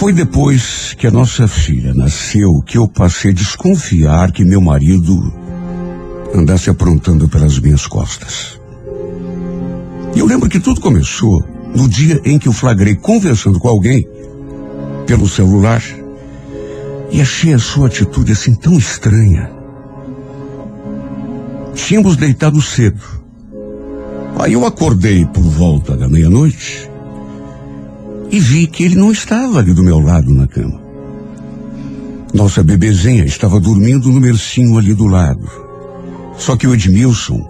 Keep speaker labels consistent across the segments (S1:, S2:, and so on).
S1: Foi depois que a nossa filha nasceu que eu passei a desconfiar que meu marido andasse aprontando pelas minhas costas. E eu lembro que tudo começou no dia em que eu flagrei conversando com alguém pelo celular e achei a sua atitude assim tão estranha. Tínhamos deitado cedo. Aí eu acordei por volta da meia-noite e vi que ele não estava ali do meu lado na cama. Nossa bebezinha estava dormindo no bercinho ali do lado. Só que o Edmilson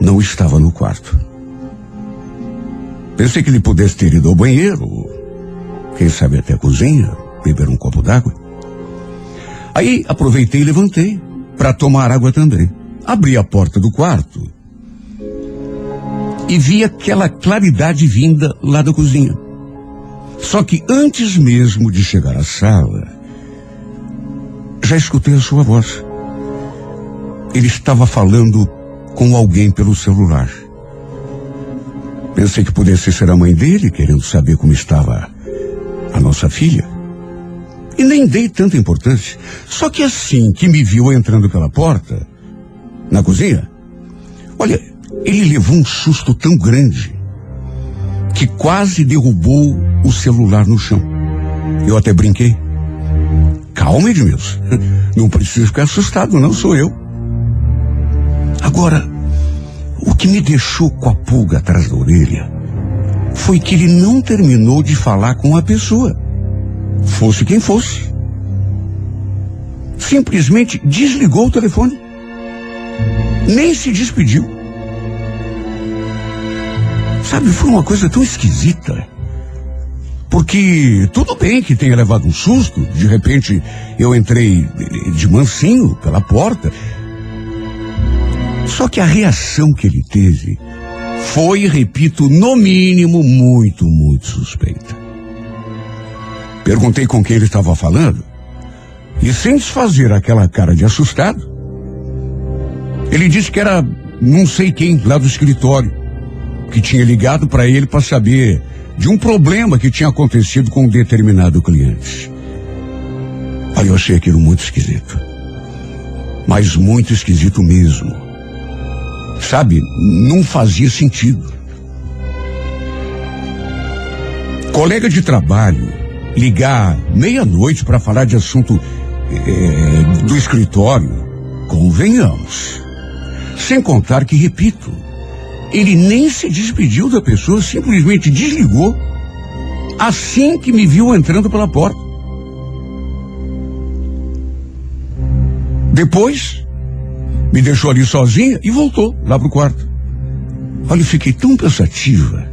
S1: não estava no quarto. Pensei que ele pudesse ter ido ao banheiro, quem sabe até a cozinha, beber um copo d'água. Aí aproveitei e levantei para tomar água também. Abri a porta do quarto e vi aquela claridade vinda lá da cozinha. Só que antes mesmo de chegar à sala, já escutei a sua voz. Ele estava falando com alguém pelo celular. Pensei que pudesse ser a mãe dele, querendo saber como estava a nossa filha. E nem dei tanta importância. Só que assim que me viu entrando pela porta, na cozinha, olha, ele levou um susto tão grande que quase derrubou o celular no chão. Eu até brinquei. Calma, Edmilson. Não precisa ficar assustado, não sou eu. Agora, o que me deixou com a pulga atrás da orelha foi que ele não terminou de falar com a pessoa. Fosse quem fosse. Simplesmente desligou o telefone. Nem se despediu. Sabe, foi uma coisa tão esquisita. Porque tudo bem que tenha levado um susto, de repente eu entrei de mansinho pela porta. Só que a reação que ele teve foi, repito, no mínimo, muito, muito suspeita. Perguntei com quem ele estava falando e, sem desfazer aquela cara de assustado, ele disse que era não sei quem lá do escritório que tinha ligado para ele para saber de um problema que tinha acontecido com um determinado cliente. Aí eu achei aquilo muito esquisito. Mas muito esquisito mesmo. Sabe, não fazia sentido. Colega de trabalho ligar meia-noite para falar de assunto é, do escritório, convenhamos. Sem contar que, repito, ele nem se despediu da pessoa, simplesmente desligou assim que me viu entrando pela porta. Depois, me deixou ali sozinha e voltou lá pro quarto. Olha, eu fiquei tão pensativa.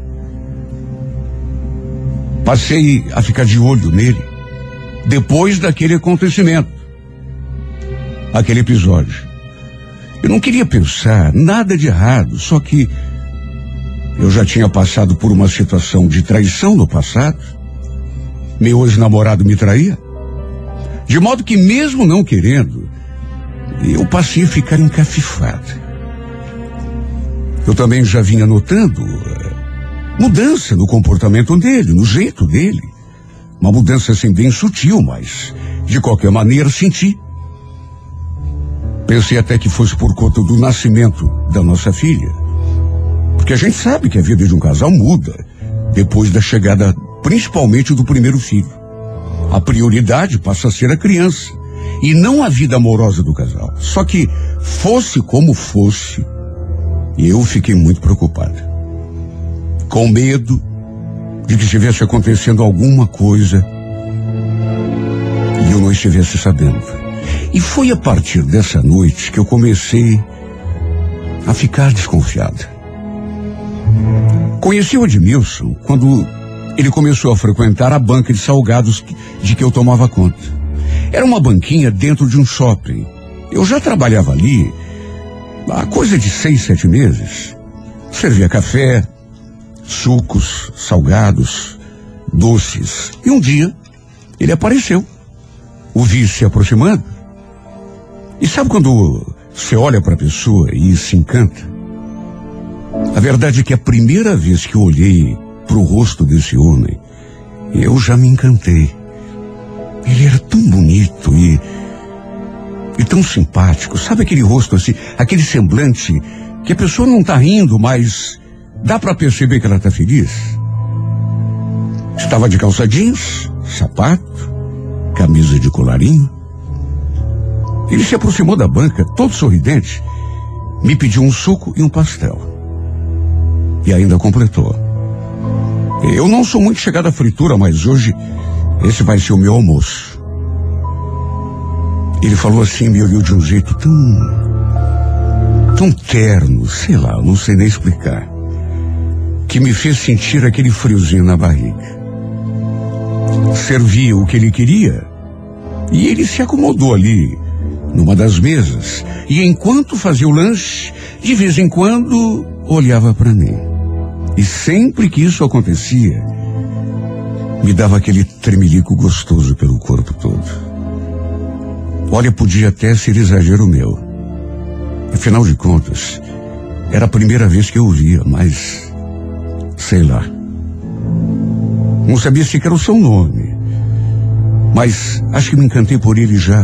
S1: Passei a ficar de olho nele depois daquele acontecimento, aquele episódio. Eu não queria pensar nada de errado, só que eu já tinha passado por uma situação de traição no passado. Meu ex-namorado me traía. De modo que, mesmo não querendo, eu passei a ficar encafifada. Eu também já vinha notando uh, mudança no comportamento dele, no jeito dele. Uma mudança assim bem sutil, mas de qualquer maneira senti. Pensei até que fosse por conta do nascimento da nossa filha. Porque a gente sabe que a vida de um casal muda depois da chegada, principalmente do primeiro filho. A prioridade passa a ser a criança e não a vida amorosa do casal. Só que, fosse como fosse, eu fiquei muito preocupada. Com medo de que estivesse acontecendo alguma coisa e eu não estivesse sabendo. E foi a partir dessa noite que eu comecei a ficar desconfiada. Conheci o Edmilson quando ele começou a frequentar a banca de salgados de que eu tomava conta. Era uma banquinha dentro de um shopping. Eu já trabalhava ali há coisa de seis, sete meses. Servia café, sucos, salgados, doces. E um dia ele apareceu. O vi se aproximando. E sabe quando você olha para a pessoa e se encanta? A verdade é que a primeira vez que eu olhei para o rosto desse homem, eu já me encantei. Ele era tão bonito e. e tão simpático. Sabe aquele rosto assim, aquele semblante que a pessoa não está rindo, mas dá para perceber que ela está feliz? Estava de calça jeans, sapato, camisa de colarinho. Ele se aproximou da banca, todo sorridente, me pediu um suco e um pastel. E ainda completou. Eu não sou muito chegado à fritura, mas hoje esse vai ser o meu almoço. Ele falou assim, me olhou de um jeito tão. tão terno, sei lá, não sei nem explicar. Que me fez sentir aquele friozinho na barriga. Servia o que ele queria e ele se acomodou ali, numa das mesas. E enquanto fazia o lanche, de vez em quando olhava para mim. E sempre que isso acontecia, me dava aquele tremelico gostoso pelo corpo todo. Olha, podia até ser exagero meu. Afinal de contas, era a primeira vez que eu via, mas. sei lá. Não sabia sequer o seu nome. Mas acho que me encantei por ele já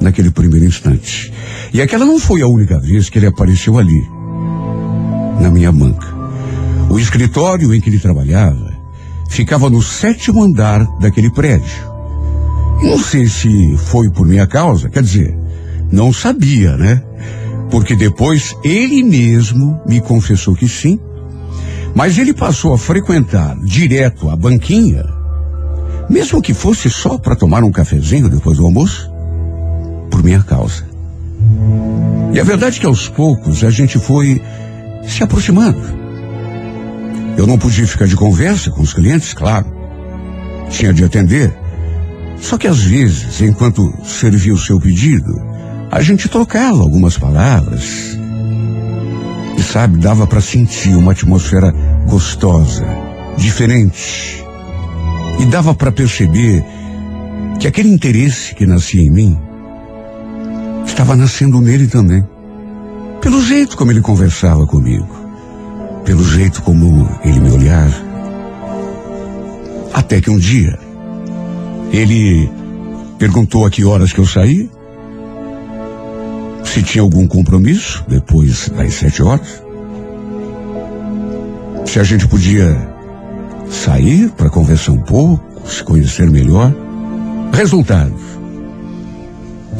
S1: naquele primeiro instante. E aquela não foi a única vez que ele apareceu ali, na minha banca. O escritório em que ele trabalhava ficava no sétimo andar daquele prédio. Não sei se foi por minha causa, quer dizer, não sabia, né? Porque depois ele mesmo me confessou que sim, mas ele passou a frequentar direto a banquinha, mesmo que fosse só para tomar um cafezinho depois do almoço, por minha causa. E a verdade é que aos poucos a gente foi se aproximando. Eu não podia ficar de conversa com os clientes, claro. Tinha de atender. Só que às vezes, enquanto servia o seu pedido, a gente trocava algumas palavras. E sabe, dava para sentir uma atmosfera gostosa, diferente. E dava para perceber que aquele interesse que nascia em mim estava nascendo nele também. Pelo jeito como ele conversava comigo pelo jeito como ele me olhava. Até que um dia, ele perguntou a que horas que eu saí, se tinha algum compromisso depois das sete horas, se a gente podia sair para conversar um pouco, se conhecer melhor. Resultado: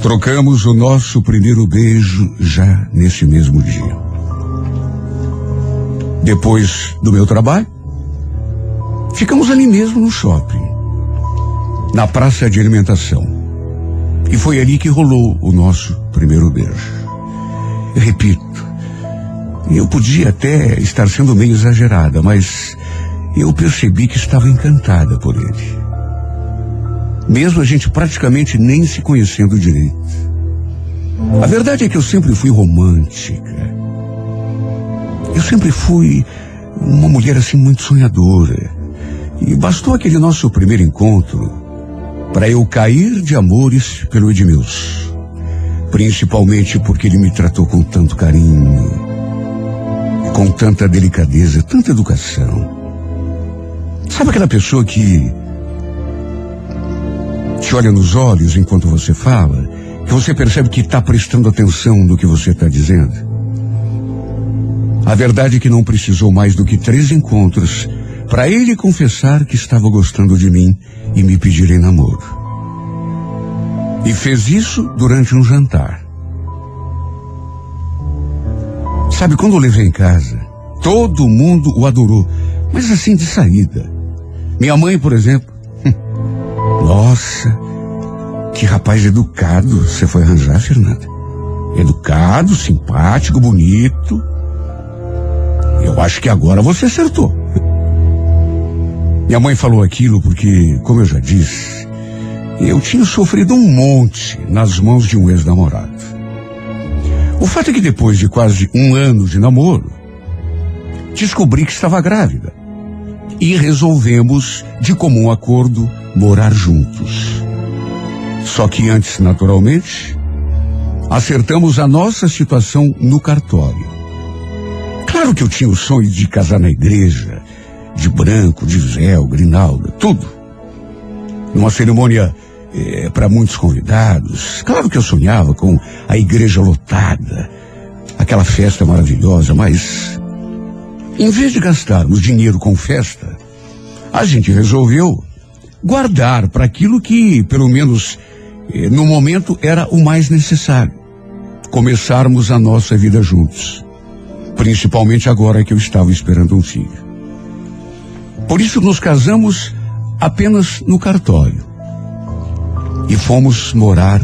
S1: trocamos o nosso primeiro beijo já nesse mesmo dia. Depois do meu trabalho, ficamos ali mesmo no shopping, na praça de alimentação. E foi ali que rolou o nosso primeiro beijo. Eu repito, eu podia até estar sendo meio exagerada, mas eu percebi que estava encantada por ele. Mesmo a gente praticamente nem se conhecendo direito. A verdade é que eu sempre fui romântica. Eu sempre fui uma mulher assim muito sonhadora. E bastou aquele nosso primeiro encontro para eu cair de amores pelo Edmilson. Principalmente porque ele me tratou com tanto carinho, com tanta delicadeza, tanta educação. Sabe aquela pessoa que te olha nos olhos enquanto você fala, que você percebe que está prestando atenção no que você está dizendo? A verdade é que não precisou mais do que três encontros para ele confessar que estava gostando de mim e me pedir em namoro. E fez isso durante um jantar. Sabe, quando eu levei em casa, todo mundo o adorou, mas assim de saída. Minha mãe, por exemplo. Nossa, que rapaz educado você foi arranjar, Fernanda. Educado, simpático, bonito. Eu acho que agora você acertou. Minha mãe falou aquilo porque, como eu já disse, eu tinha sofrido um monte nas mãos de um ex-namorado. O fato é que depois de quase um ano de namoro, descobri que estava grávida. E resolvemos, de comum acordo, morar juntos. Só que antes, naturalmente, acertamos a nossa situação no cartório. Claro que eu tinha o sonho de casar na igreja, de branco, de véu, grinalda, tudo. Numa cerimônia é, para muitos convidados. Claro que eu sonhava com a igreja lotada, aquela festa maravilhosa, mas em vez de gastarmos dinheiro com festa, a gente resolveu guardar para aquilo que, pelo menos eh, no momento, era o mais necessário. Começarmos a nossa vida juntos. Principalmente agora que eu estava esperando um filho. Por isso nos casamos apenas no cartório. E fomos morar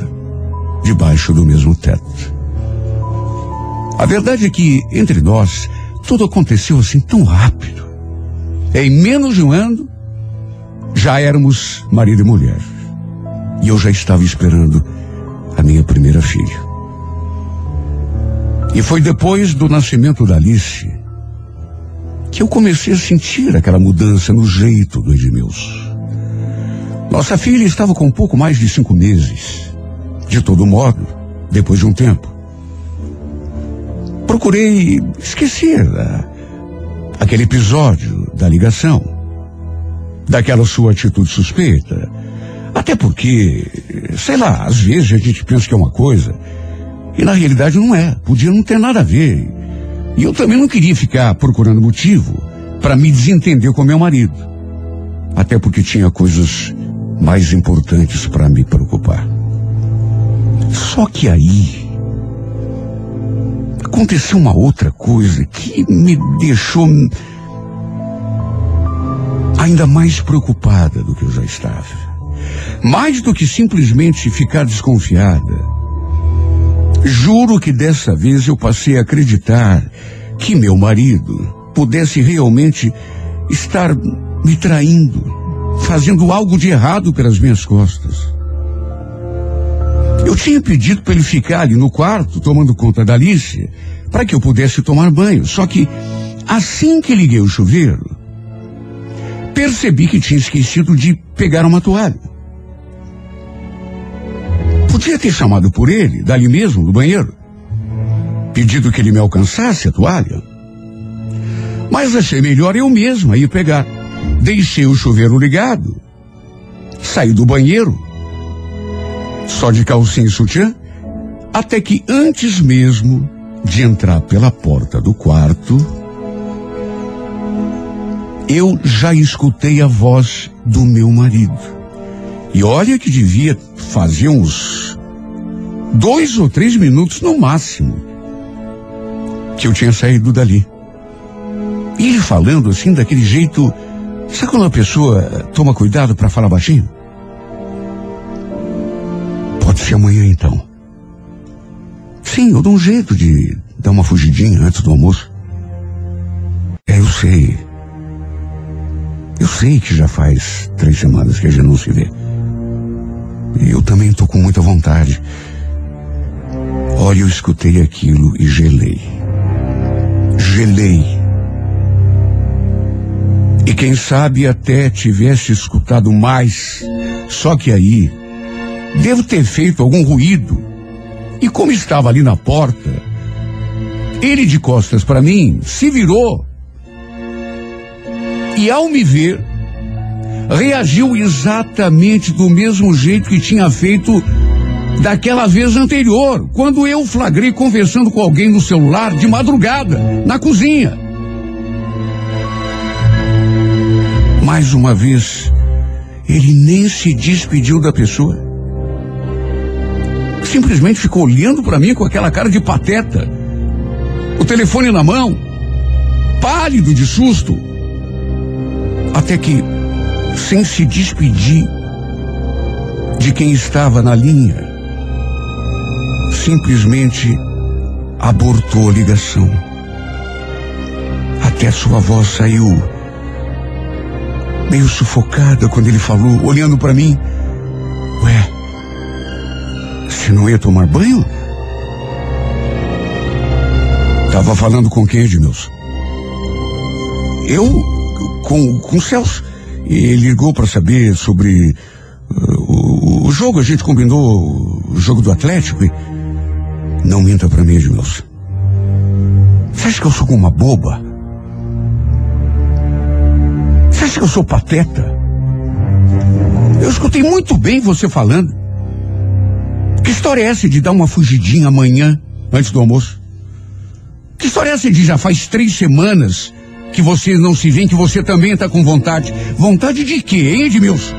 S1: debaixo do mesmo teto. A verdade é que, entre nós, tudo aconteceu assim tão rápido. Em menos de um ano, já éramos marido e mulher. E eu já estava esperando a minha primeira filha. E foi depois do nascimento da Alice que eu comecei a sentir aquela mudança no jeito do Edmilson. Nossa filha estava com pouco mais de cinco meses. De todo modo, depois de um tempo, procurei esquecer aquele episódio da ligação, daquela sua atitude suspeita. Até porque, sei lá, às vezes a gente pensa que é uma coisa e na realidade não é. Podia não ter nada a ver. E eu também não queria ficar procurando motivo para me desentender com meu marido. Até porque tinha coisas mais importantes para me preocupar. Só que aí aconteceu uma outra coisa que me deixou ainda mais preocupada do que eu já estava. Mais do que simplesmente ficar desconfiada, juro que dessa vez eu passei a acreditar que meu marido pudesse realmente estar me traindo, fazendo algo de errado pelas minhas costas. Eu tinha pedido para ele ficar ali no quarto, tomando conta da Alice, para que eu pudesse tomar banho. Só que, assim que liguei o chuveiro, percebi que tinha esquecido de pegar uma toalha. Podia ter chamado por ele, dali mesmo, do banheiro. Pedido que ele me alcançasse a toalha. Mas achei melhor eu mesma ir pegar. Deixei o chuveiro ligado. Saí do banheiro só de calcinha e sutiã, até que antes mesmo de entrar pela porta do quarto, eu já escutei a voz do meu marido. E olha que devia fazer uns dois ou três minutos no máximo que eu tinha saído dali. E ele falando assim, daquele jeito. Sabe quando a pessoa toma cuidado para falar baixinho? Pode ser amanhã então. Sim, eu dou um jeito de dar uma fugidinha antes do almoço. É, eu sei. Eu sei que já faz três semanas que a gente não se vê. Eu também tô com muita vontade. Olha, eu escutei aquilo e gelei. Gelei. E quem sabe até tivesse escutado mais. Só que aí Devo ter feito algum ruído. E como estava ali na porta, ele de costas para mim se virou. E ao me ver, reagiu exatamente do mesmo jeito que tinha feito daquela vez anterior, quando eu flagrei conversando com alguém no celular de madrugada, na cozinha. Mais uma vez, ele nem se despediu da pessoa simplesmente ficou olhando para mim com aquela cara de pateta. O telefone na mão, pálido de susto. Até que, sem se despedir de quem estava na linha, simplesmente abortou a ligação. Até sua voz saiu meio sufocada quando ele falou, olhando para mim. Ué, você não ia tomar banho? Tava falando com quem, Edmilson? Eu, com, com o Celso. Ele ligou para saber sobre uh, o, o, jogo. A gente combinou o jogo do Atlético e... Não minta para mim, Edmilson. Você acha que eu sou uma boba? Você acha que eu sou pateta? Eu escutei muito bem você falando. Que história é essa de dar uma fugidinha amanhã, antes do almoço? Que história é essa de já faz três semanas que você não se vê, que você também está com vontade? Vontade de quê, hein, Edmilson?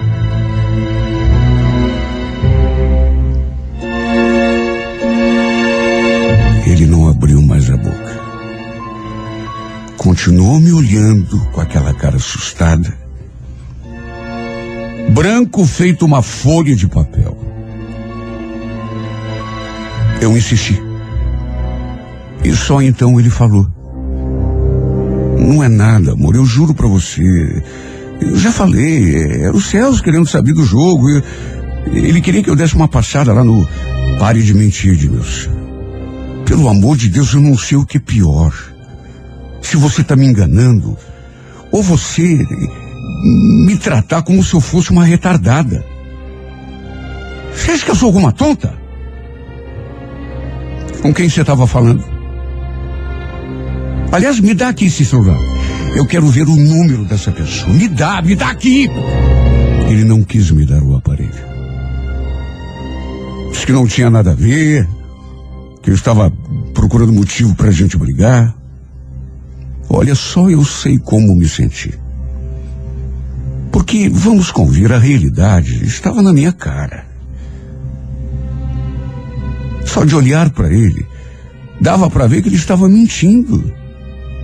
S1: Ele não abriu mais a boca. Continuou me olhando com aquela cara assustada. Branco feito uma folha de papel. Eu insisti. E só então ele falou. Não é nada, amor, eu juro para você. Eu já falei, era o Celso querendo saber do jogo. Eu, ele queria que eu desse uma passada lá no Pare de Mentir, Edmilson. Pelo amor de Deus, eu não sei o que é pior. Se você está me enganando, ou você me tratar como se eu fosse uma retardada. Você acha que eu sou alguma tonta? Com quem você estava falando? Aliás, me dá aqui esse celular. Eu quero ver o número dessa pessoa. Me dá, me dá aqui. Ele não quis me dar o aparelho. Disse que não tinha nada a ver, que eu estava procurando motivo para a gente brigar. Olha, só eu sei como me senti. Porque, vamos convir, a realidade estava na minha cara. Só de olhar para ele, dava para ver que ele estava mentindo.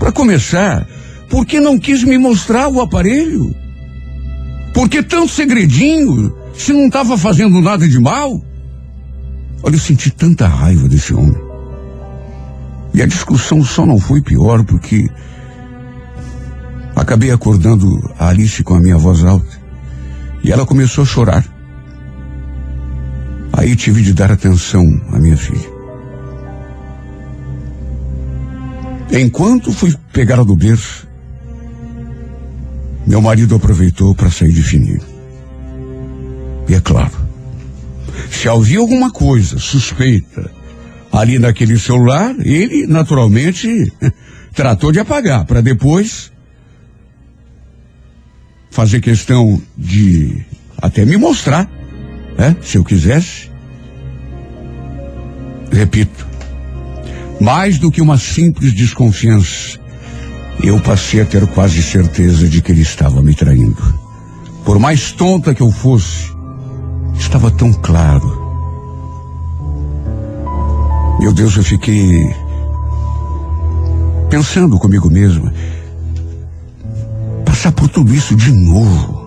S1: Para começar, por que não quis me mostrar o aparelho? Por que tanto segredinho, se não estava fazendo nada de mal? Olha, eu senti tanta raiva desse homem. E a discussão só não foi pior porque acabei acordando a Alice com a minha voz alta. E ela começou a chorar. Aí tive de dar atenção à minha filha. Enquanto fui pegar a do berço, meu marido aproveitou para sair de fininho. E é claro, se havia alguma coisa suspeita ali naquele celular, ele naturalmente tratou de apagar para depois fazer questão de até me mostrar, né? Se eu quisesse. Repito, mais do que uma simples desconfiança, eu passei a ter quase certeza de que ele estava me traindo. Por mais tonta que eu fosse, estava tão claro. Meu Deus, eu fiquei pensando comigo mesmo. Passar por tudo isso de novo.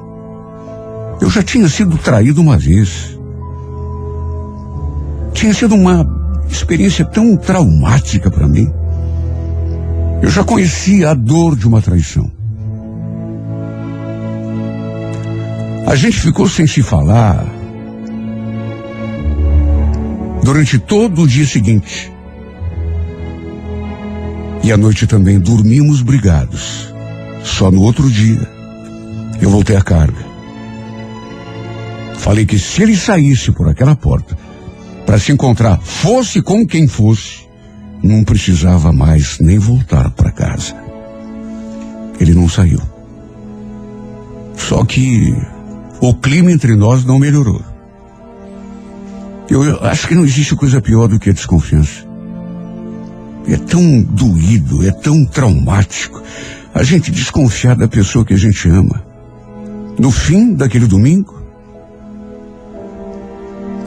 S1: Eu já tinha sido traído uma vez. Tinha sido uma experiência tão traumática para mim. Eu já conhecia a dor de uma traição. A gente ficou sem se falar durante todo o dia seguinte. E à noite também dormimos brigados. Só no outro dia eu voltei à carga. Falei que se ele saísse por aquela porta para se encontrar, fosse com quem fosse, não precisava mais nem voltar para casa. Ele não saiu. Só que o clima entre nós não melhorou. Eu, eu acho que não existe coisa pior do que a desconfiança. É tão doído, é tão traumático a gente desconfiar da pessoa que a gente ama. No fim daquele domingo,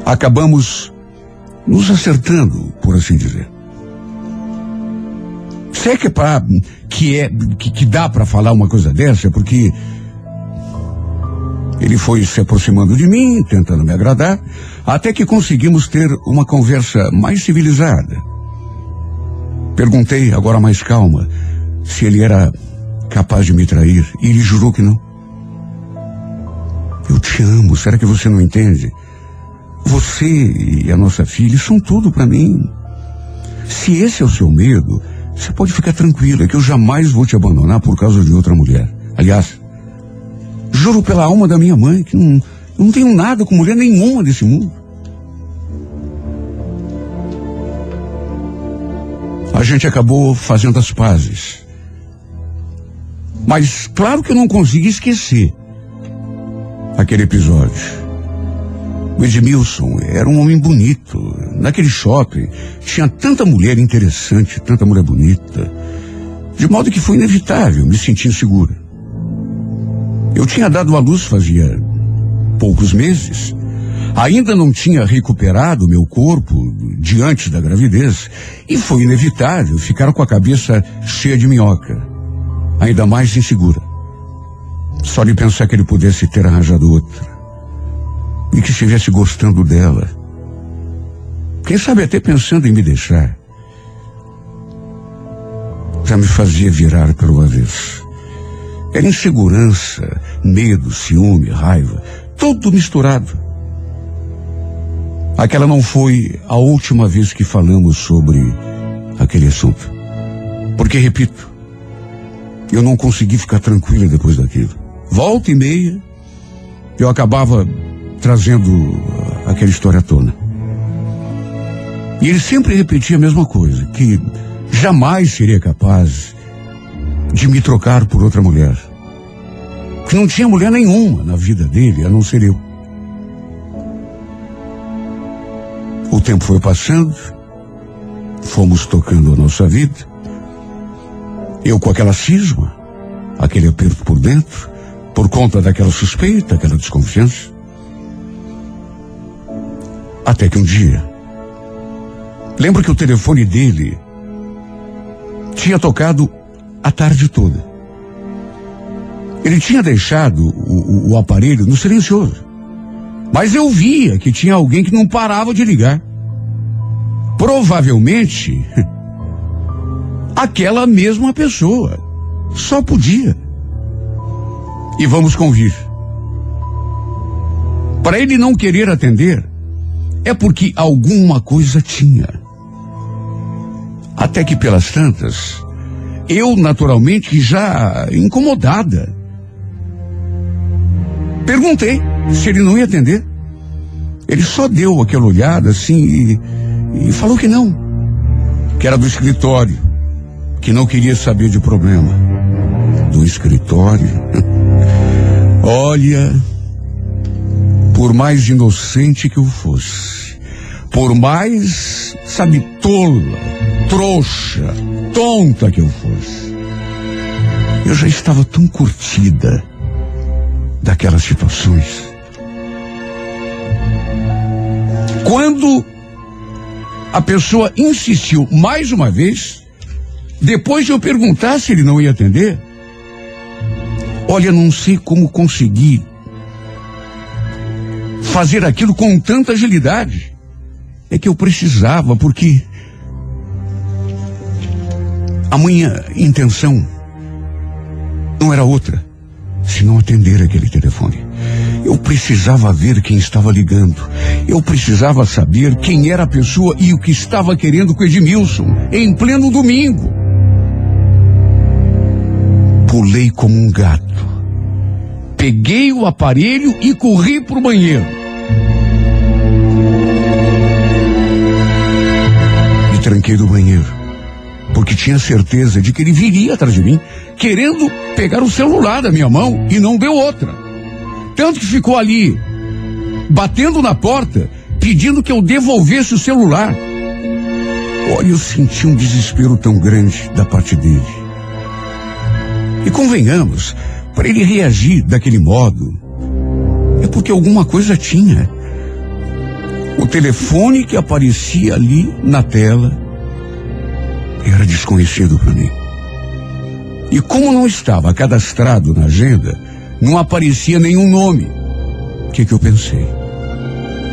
S1: acabamos nos acertando, por assim dizer. Se é que, é pra, que, é, que, que dá para falar uma coisa dessa, é porque ele foi se aproximando de mim, tentando me agradar, até que conseguimos ter uma conversa mais civilizada. Perguntei, agora mais calma, se ele era capaz de me trair, e ele jurou que não. Eu te amo, será que você não entende? Você e a nossa filha são tudo para mim. Se esse é o seu medo, você pode ficar tranquila que eu jamais vou te abandonar por causa de outra mulher. Aliás, juro pela alma da minha mãe que não, não tenho nada com mulher nenhuma desse mundo. A gente acabou fazendo as pazes. Mas claro que eu não consegui esquecer aquele episódio. O Edmilson era um homem bonito. Naquele shopping tinha tanta mulher interessante, tanta mulher bonita. De modo que foi inevitável me sentir insegura. Eu tinha dado à luz fazia poucos meses. Ainda não tinha recuperado meu corpo diante da gravidez e foi inevitável ficar com a cabeça cheia de minhoca, ainda mais insegura. Só de pensar que ele pudesse ter arranjado outra e que estivesse gostando dela. Quem sabe até pensando em me deixar. Já me fazia virar pelo avesso. Era insegurança, medo, ciúme, raiva, tudo misturado. Aquela não foi a última vez que falamos sobre aquele assunto. Porque, repito, eu não consegui ficar tranquila depois daquilo. Volta e meia, eu acabava trazendo aquela história à tona. E ele sempre repetia a mesma coisa, que jamais seria capaz de me trocar por outra mulher. Que não tinha mulher nenhuma na vida dele, a não ser eu. O tempo foi passando, fomos tocando a nossa vida. Eu com aquela cisma, aquele aperto por dentro, por conta daquela suspeita, aquela desconfiança. Até que um dia, lembro que o telefone dele tinha tocado a tarde toda. Ele tinha deixado o, o, o aparelho no silencioso. Mas eu via que tinha alguém que não parava de ligar. Provavelmente, aquela mesma pessoa. Só podia. E vamos convir. Para ele não querer atender, é porque alguma coisa tinha. Até que pelas tantas, eu naturalmente já incomodada. Perguntei se ele não ia atender. Ele só deu aquela olhada assim e, e falou que não. Que era do escritório. Que não queria saber de problema. Do escritório? Olha, por mais inocente que eu fosse, por mais, sabe, tola, trouxa, tonta que eu fosse, eu já estava tão curtida daquelas situações. Quando a pessoa insistiu mais uma vez, depois de eu perguntar se ele não ia atender, olha, não sei como consegui fazer aquilo com tanta agilidade. É que eu precisava, porque a minha intenção não era outra, senão atender aquele telefone. Eu precisava ver quem estava ligando. Eu precisava saber quem era a pessoa e o que estava querendo com Edmilson, em pleno domingo. Pulei como um gato. Peguei o aparelho e corri para o banheiro. Tranquei do banheiro, porque tinha certeza de que ele viria atrás de mim, querendo pegar o celular da minha mão e não deu outra. Tanto que ficou ali, batendo na porta, pedindo que eu devolvesse o celular. Olha, eu senti um desespero tão grande da parte dele. E convenhamos, para ele reagir daquele modo, é porque alguma coisa tinha. O telefone que aparecia ali na tela era desconhecido para mim. E como não estava cadastrado na agenda, não aparecia nenhum nome. O que, que eu pensei?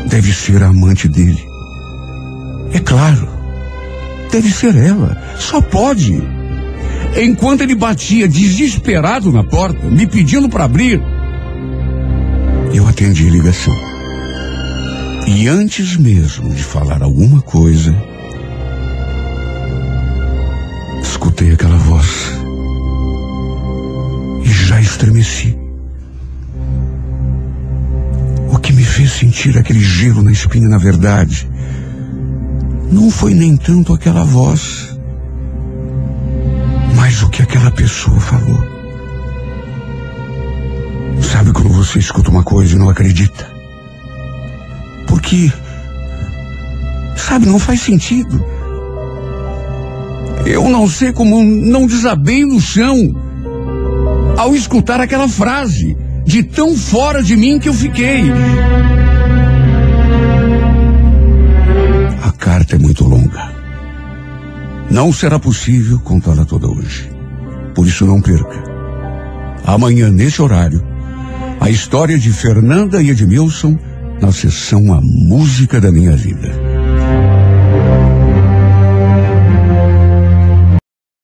S1: Deve ser a amante dele. É claro. Deve ser ela. Só pode. Enquanto ele batia desesperado na porta, me pedindo para abrir, eu atendi a ligação. E antes mesmo de falar alguma coisa, escutei aquela voz e já estremeci. O que me fez sentir aquele gelo na espinha, na verdade, não foi nem tanto aquela voz, mas o que aquela pessoa falou. Sabe quando você escuta uma coisa e não acredita. Porque, sabe, não faz sentido. Eu não sei como não desabei no chão ao escutar aquela frase, de tão fora de mim que eu fiquei. A carta é muito longa. Não será possível contá-la toda hoje. Por isso não perca. Amanhã, nesse horário, a história de Fernanda e Edmilson na sessão A Música da Minha Vida.